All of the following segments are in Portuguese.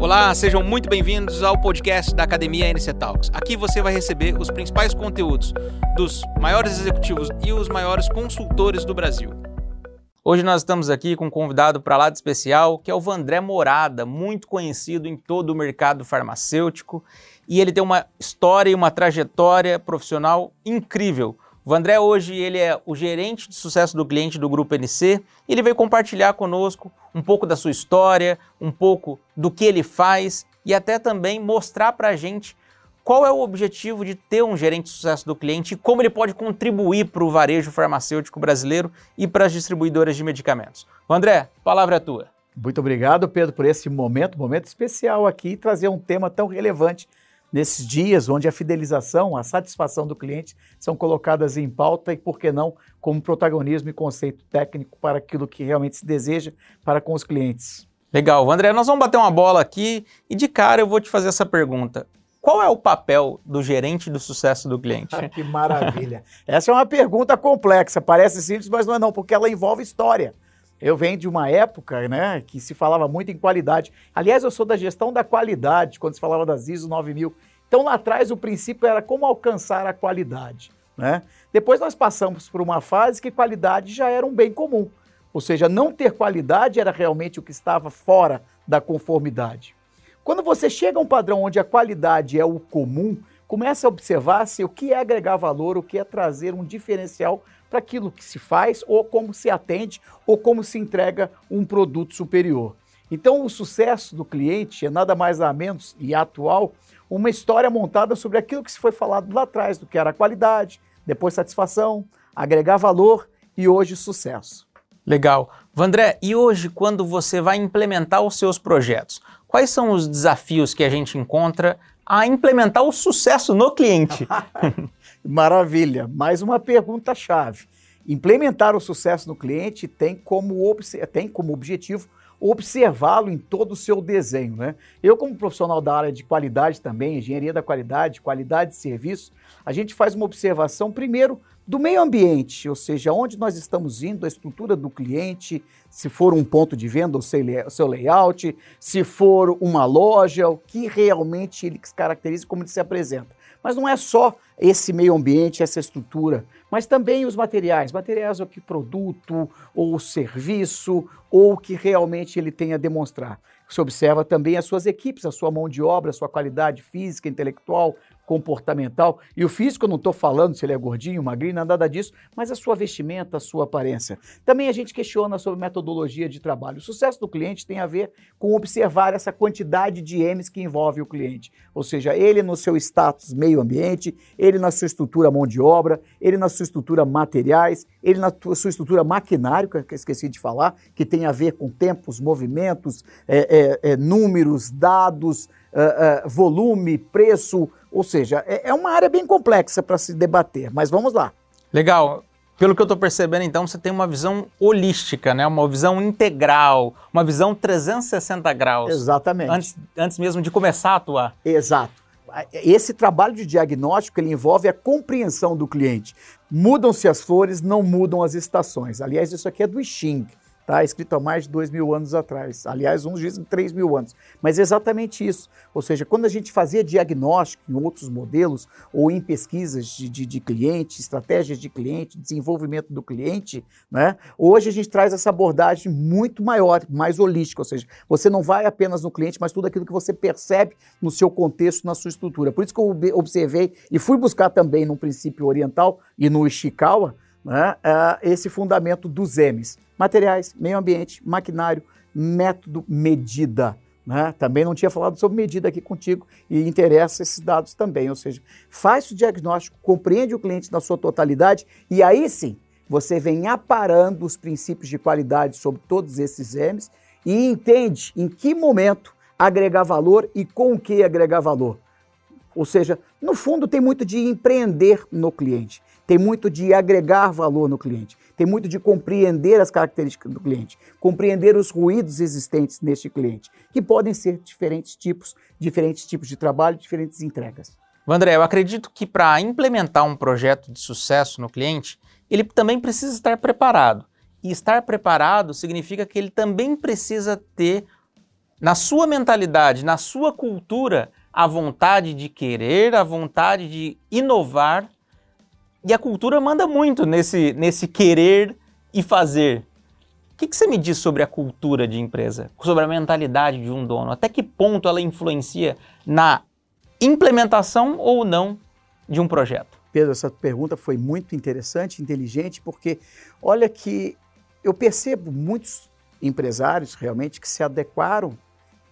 Olá, sejam muito bem-vindos ao podcast da Academia NC Talks. Aqui você vai receber os principais conteúdos dos maiores executivos e os maiores consultores do Brasil. Hoje nós estamos aqui com um convidado para lá de especial, que é o Vandré Morada, muito conhecido em todo o mercado farmacêutico, e ele tem uma história e uma trajetória profissional incrível. O Vandré hoje ele é o gerente de sucesso do cliente do Grupo NC. Ele veio compartilhar conosco um pouco da sua história, um pouco do que ele faz e até também mostrar para a gente qual é o objetivo de ter um gerente de sucesso do cliente e como ele pode contribuir para o varejo farmacêutico brasileiro e para as distribuidoras de medicamentos. André, a palavra é tua. Muito obrigado, Pedro, por esse momento, momento especial aqui, trazer um tema tão relevante nesses dias onde a fidelização, a satisfação do cliente são colocadas em pauta e, por que não, como protagonismo e conceito técnico para aquilo que realmente se deseja para com os clientes. Legal. André, nós vamos bater uma bola aqui e de cara eu vou te fazer essa pergunta. Qual é o papel do gerente do sucesso do cliente? Ah, que maravilha. Essa é uma pergunta complexa, parece simples, mas não é não, porque ela envolve história. Eu venho de uma época né, que se falava muito em qualidade. Aliás, eu sou da gestão da qualidade, quando se falava das ISO 9000. Então, lá atrás, o princípio era como alcançar a qualidade. Né? Depois, nós passamos por uma fase que qualidade já era um bem comum. Ou seja, não ter qualidade era realmente o que estava fora da conformidade. Quando você chega a um padrão onde a qualidade é o comum, começa a observar se o que é agregar valor, o que é trazer um diferencial para aquilo que se faz, ou como se atende, ou como se entrega um produto superior. Então, o sucesso do cliente é nada mais nada menos, e atual, uma história montada sobre aquilo que se foi falado lá atrás, do que era qualidade, depois satisfação, agregar valor e hoje sucesso. Legal. Vandré, e hoje, quando você vai implementar os seus projetos, quais são os desafios que a gente encontra a implementar o sucesso no cliente? Maravilha. Mais uma pergunta-chave. Implementar o sucesso no cliente tem como, tem como objetivo observá-lo em todo o seu desenho. Né? Eu, como profissional da área de qualidade também, engenharia da qualidade, qualidade de serviço, a gente faz uma observação, primeiro, do meio ambiente, ou seja, onde nós estamos indo, a estrutura do cliente, se for um ponto de venda, o seu layout, se for uma loja, o que realmente ele se caracteriza, como ele se apresenta. Mas não é só esse meio ambiente, essa estrutura, mas também os materiais. Materiais é o que produto, ou serviço, ou o que realmente ele tem a demonstrar. Você observa também as suas equipes, a sua mão de obra, a sua qualidade física, intelectual, comportamental. E o físico, eu não estou falando se ele é gordinho, magrinho, nada disso, mas a sua vestimenta, a sua aparência. Também a gente questiona sobre metodologia de trabalho. O sucesso do cliente tem a ver com observar essa quantidade de M's que envolve o cliente. Ou seja, ele no seu status meio ambiente, ele na sua estrutura mão de obra, ele na sua estrutura materiais, ele na sua estrutura maquinário, que eu esqueci de falar, que tem a ver com tempos, movimentos, é, é, é, números, dados, uh, uh, volume, preço, ou seja, é, é uma área bem complexa para se debater, mas vamos lá. Legal. Pelo que eu estou percebendo, então, você tem uma visão holística, né? uma visão integral, uma visão 360 graus. Exatamente. Antes, antes mesmo de começar a atuar. Exato. Esse trabalho de diagnóstico ele envolve a compreensão do cliente. Mudam-se as flores, não mudam as estações. Aliás, isso aqui é do Xing tá? escrito há mais de dois mil anos atrás. Aliás, uns dizem três mil anos. Mas é exatamente isso. Ou seja, quando a gente fazia diagnóstico em outros modelos ou em pesquisas de, de, de cliente, estratégias de cliente, desenvolvimento do cliente, né? hoje a gente traz essa abordagem muito maior, mais holística. Ou seja, você não vai apenas no cliente, mas tudo aquilo que você percebe no seu contexto, na sua estrutura. Por isso que eu observei e fui buscar também no princípio oriental e no Ishikawa, né, uh, esse fundamento dos M's: materiais, meio ambiente, maquinário, método, medida. Né? Também não tinha falado sobre medida aqui contigo e interessa esses dados também. Ou seja, faz o diagnóstico, compreende o cliente na sua totalidade e aí sim você vem aparando os princípios de qualidade sobre todos esses M's e entende em que momento agregar valor e com o que agregar valor. Ou seja, no fundo tem muito de empreender no cliente tem muito de agregar valor no cliente, tem muito de compreender as características do cliente, compreender os ruídos existentes neste cliente, que podem ser diferentes tipos, diferentes tipos de trabalho, diferentes entregas. André, eu acredito que para implementar um projeto de sucesso no cliente, ele também precisa estar preparado. E estar preparado significa que ele também precisa ter na sua mentalidade, na sua cultura, a vontade de querer, a vontade de inovar. E a cultura manda muito nesse, nesse querer e fazer. O que, que você me diz sobre a cultura de empresa, sobre a mentalidade de um dono? Até que ponto ela influencia na implementação ou não de um projeto? Pedro, essa pergunta foi muito interessante, inteligente, porque olha que eu percebo muitos empresários realmente que se adequaram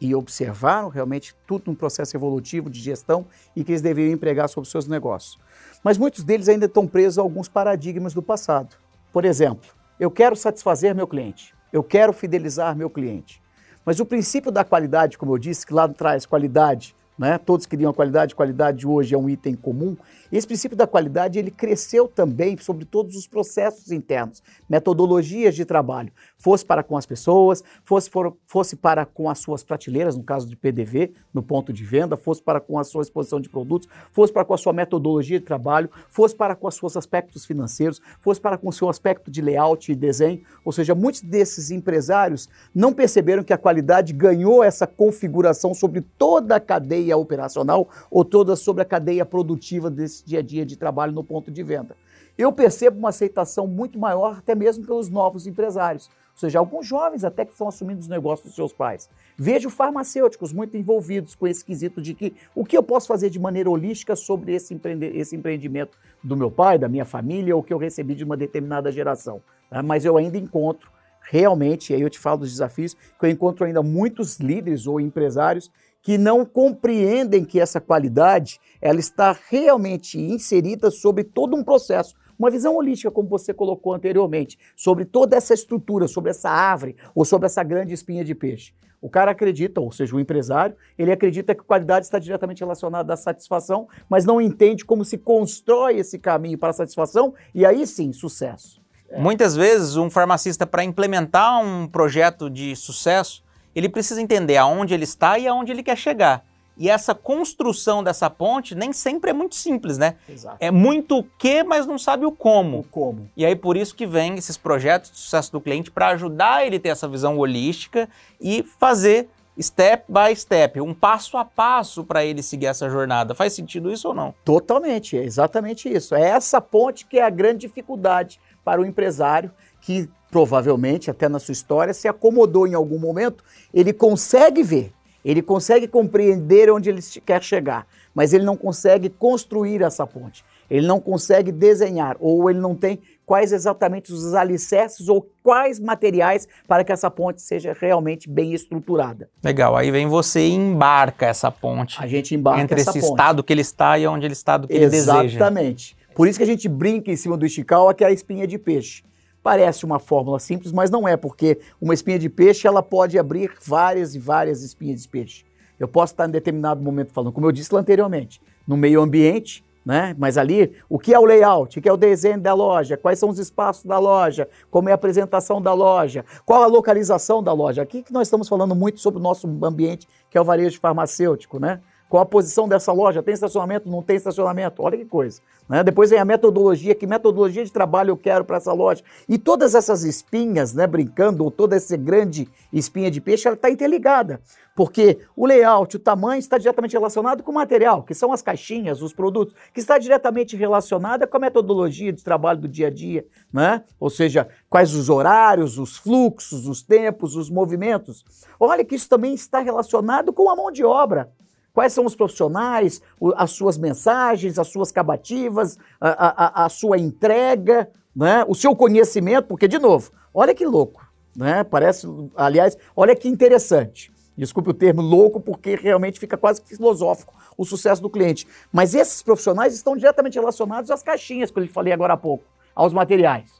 e observaram realmente tudo um processo evolutivo de gestão e que eles deveriam empregar sobre os seus negócios. Mas muitos deles ainda estão presos a alguns paradigmas do passado. Por exemplo, eu quero satisfazer meu cliente, eu quero fidelizar meu cliente. Mas o princípio da qualidade, como eu disse, que lá traz qualidade né? Todos queriam a qualidade, qualidade hoje é um item comum. Esse princípio da qualidade ele cresceu também sobre todos os processos internos, metodologias de trabalho, fosse para com as pessoas, fosse, for, fosse para com as suas prateleiras, no caso de PDV, no ponto de venda, fosse para com a sua exposição de produtos, fosse para com a sua metodologia de trabalho, fosse para com os seus aspectos financeiros, fosse para com o seu aspecto de layout e desenho. Ou seja, muitos desses empresários não perceberam que a qualidade ganhou essa configuração sobre toda a cadeia cadeia operacional ou toda sobre a cadeia produtiva desse dia a dia de trabalho no ponto de venda. Eu percebo uma aceitação muito maior até mesmo pelos novos empresários, ou seja, alguns jovens até que estão assumindo os negócios dos seus pais. Vejo farmacêuticos muito envolvidos com esse quesito de que o que eu posso fazer de maneira holística sobre esse, empreende esse empreendimento do meu pai, da minha família, ou que eu recebi de uma determinada geração. Tá? Mas eu ainda encontro realmente, aí eu te falo dos desafios, que eu encontro ainda muitos líderes ou empresários que não compreendem que essa qualidade ela está realmente inserida sobre todo um processo, uma visão holística, como você colocou anteriormente, sobre toda essa estrutura, sobre essa árvore ou sobre essa grande espinha de peixe. O cara acredita, ou seja, o empresário, ele acredita que qualidade está diretamente relacionada à satisfação, mas não entende como se constrói esse caminho para a satisfação e aí sim, sucesso. É. Muitas vezes, um farmacista, para implementar um projeto de sucesso, ele precisa entender aonde ele está e aonde ele quer chegar. E essa construção dessa ponte nem sempre é muito simples, né? Exato. É muito o que, mas não sabe o como. O como. E aí por isso que vem esses projetos de sucesso do cliente para ajudar ele a ter essa visão holística e fazer step by step, um passo a passo para ele seguir essa jornada. Faz sentido isso ou não? Totalmente, é exatamente isso. É essa ponte que é a grande dificuldade para o empresário que provavelmente, até na sua história, se acomodou em algum momento, ele consegue ver, ele consegue compreender onde ele quer chegar, mas ele não consegue construir essa ponte, ele não consegue desenhar, ou ele não tem quais exatamente os alicerces ou quais materiais para que essa ponte seja realmente bem estruturada. Legal, aí vem você e embarca essa ponte. A gente embarca entre esse ponte. estado que ele está e onde ele está do que Exatamente. ele deseja. Exatamente. Por isso que a gente brinca em cima do estical, que é a espinha de peixe. Parece uma fórmula simples, mas não é, porque uma espinha de peixe ela pode abrir várias e várias espinhas de peixe. Eu posso estar em determinado momento falando, como eu disse anteriormente, no meio ambiente, né? Mas ali, o que é o layout? O que é o desenho da loja? Quais são os espaços da loja? Como é a apresentação da loja? Qual a localização da loja? Aqui que nós estamos falando muito sobre o nosso ambiente, que é o varejo farmacêutico, né? Qual a posição dessa loja? Tem estacionamento? Não tem estacionamento? Olha que coisa. Né? Depois vem a metodologia, que metodologia de trabalho eu quero para essa loja. E todas essas espinhas, né, brincando, ou toda essa grande espinha de peixe, ela está interligada. Porque o layout, o tamanho está diretamente relacionado com o material, que são as caixinhas, os produtos, que está diretamente relacionada com a metodologia de trabalho do dia a dia, né? Ou seja, quais os horários, os fluxos, os tempos, os movimentos. Olha que isso também está relacionado com a mão de obra. Quais são os profissionais, as suas mensagens, as suas cabativas, a, a, a sua entrega, né? o seu conhecimento, porque, de novo, olha que louco, né? Parece, aliás, olha que interessante. Desculpe o termo louco, porque realmente fica quase filosófico o sucesso do cliente. Mas esses profissionais estão diretamente relacionados às caixinhas que eu lhe falei agora há pouco, aos materiais.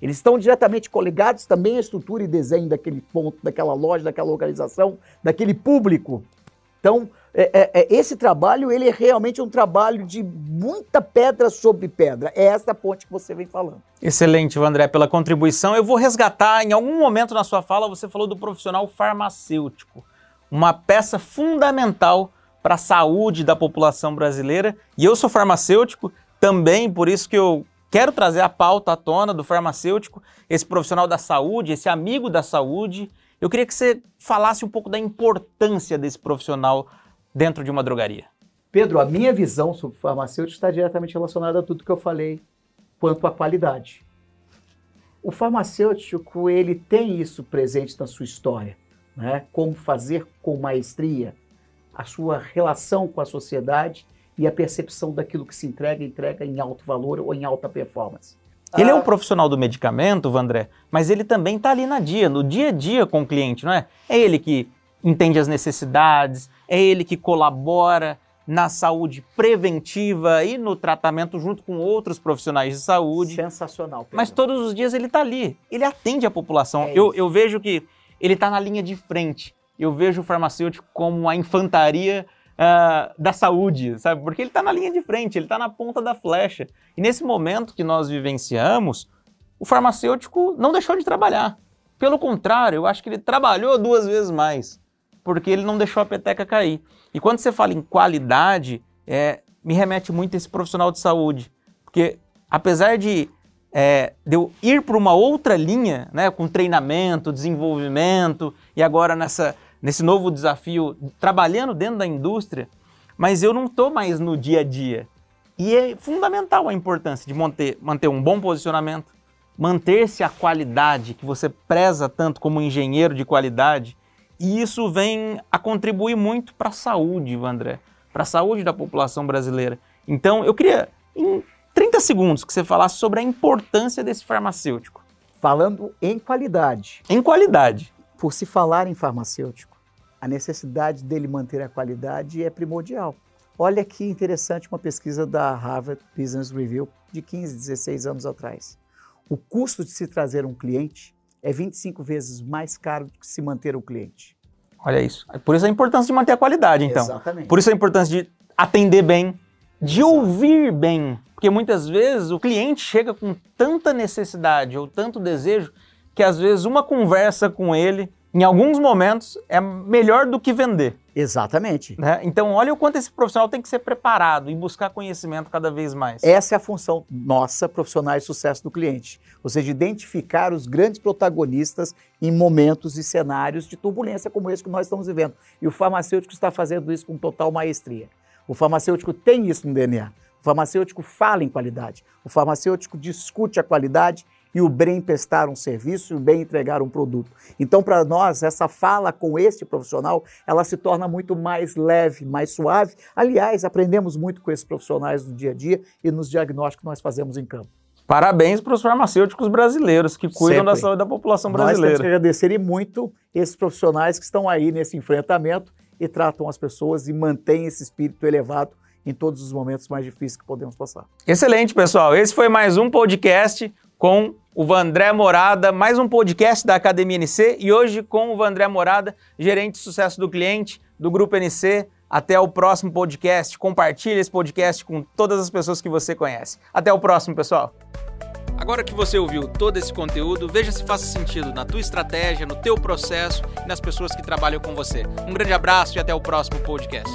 Eles estão diretamente coligados também à estrutura e desenho daquele ponto, daquela loja, daquela localização, daquele público. Então, é, é, é, esse trabalho ele é realmente um trabalho de muita pedra sobre pedra. É essa ponte que você vem falando. Excelente, André, pela contribuição. Eu vou resgatar, em algum momento na sua fala, você falou do profissional farmacêutico, uma peça fundamental para a saúde da população brasileira. E eu sou farmacêutico também, por isso que eu quero trazer a pauta à tona do farmacêutico, esse profissional da saúde, esse amigo da saúde Eu queria que você falasse um pouco da importância desse profissional dentro de uma drogaria. Pedro, a minha visão sobre farmacêutico está diretamente relacionada a tudo que eu falei quanto à qualidade. O farmacêutico ele tem isso presente na sua história, né? Como fazer com maestria a sua relação com a sociedade e a percepção daquilo que se entrega, entrega em alto valor ou em alta performance. Ele ah. é um profissional do medicamento, Vandré, mas ele também está ali na dia, no dia a dia com o cliente, não é? É ele que entende as necessidades, é ele que colabora na saúde preventiva e no tratamento junto com outros profissionais de saúde. Sensacional. Pedro. Mas todos os dias ele está ali, ele atende a população. É eu, eu vejo que ele está na linha de frente. Eu vejo o farmacêutico como a infantaria uh, da saúde, sabe? Porque ele está na linha de frente, ele está na ponta da flecha. E nesse momento que nós vivenciamos, o farmacêutico não deixou de trabalhar. Pelo contrário, eu acho que ele trabalhou duas vezes mais, porque ele não deixou a peteca cair. E quando você fala em qualidade, é, me remete muito a esse profissional de saúde. Porque apesar de, é, de eu ir para uma outra linha, né, com treinamento, desenvolvimento, e agora nessa nesse novo desafio, trabalhando dentro da indústria, mas eu não estou mais no dia a dia. E é fundamental a importância de manter, manter um bom posicionamento, manter-se a qualidade que você preza tanto como engenheiro de qualidade, e isso vem a contribuir muito para a saúde, Vandré, para a saúde da população brasileira. Então, eu queria, em 30 segundos, que você falasse sobre a importância desse farmacêutico. Falando em qualidade. Em qualidade. Por se falar em farmacêutico, a necessidade dele manter a qualidade é primordial. Olha que interessante uma pesquisa da Harvard Business Review de 15, 16 anos atrás. O custo de se trazer um cliente é 25 vezes mais caro do que se manter o cliente. Olha isso. Por isso a importância de manter a qualidade, então. Exatamente. Por isso a importância de atender bem, de Exato. ouvir bem. Porque muitas vezes o cliente chega com tanta necessidade ou tanto desejo que às vezes uma conversa com ele em alguns momentos, é melhor do que vender. Exatamente. Né? Então, olha o quanto esse profissional tem que ser preparado e buscar conhecimento cada vez mais. Essa é a função nossa, profissionais de sucesso do cliente. Ou seja, identificar os grandes protagonistas em momentos e cenários de turbulência como esse que nós estamos vivendo. E o farmacêutico está fazendo isso com total maestria. O farmacêutico tem isso no DNA. O farmacêutico fala em qualidade. O farmacêutico discute a qualidade e o bem prestar um serviço e o bem entregar um produto. Então, para nós, essa fala com este profissional, ela se torna muito mais leve, mais suave. Aliás, aprendemos muito com esses profissionais no dia a dia e nos diagnósticos que nós fazemos em campo. Parabéns para os farmacêuticos brasileiros que cuidam Sempre. da saúde da população brasileira. Nós temos que agradecer muito esses profissionais que estão aí nesse enfrentamento e tratam as pessoas e mantêm esse espírito elevado em todos os momentos mais difíceis que podemos passar. Excelente, pessoal. Esse foi mais um podcast com o Vandré Morada, mais um podcast da Academia NC e hoje com o Vandré Morada, gerente de sucesso do cliente do Grupo NC. Até o próximo podcast. Compartilhe esse podcast com todas as pessoas que você conhece. Até o próximo, pessoal. Agora que você ouviu todo esse conteúdo, veja se faz sentido na tua estratégia, no teu processo e nas pessoas que trabalham com você. Um grande abraço e até o próximo podcast.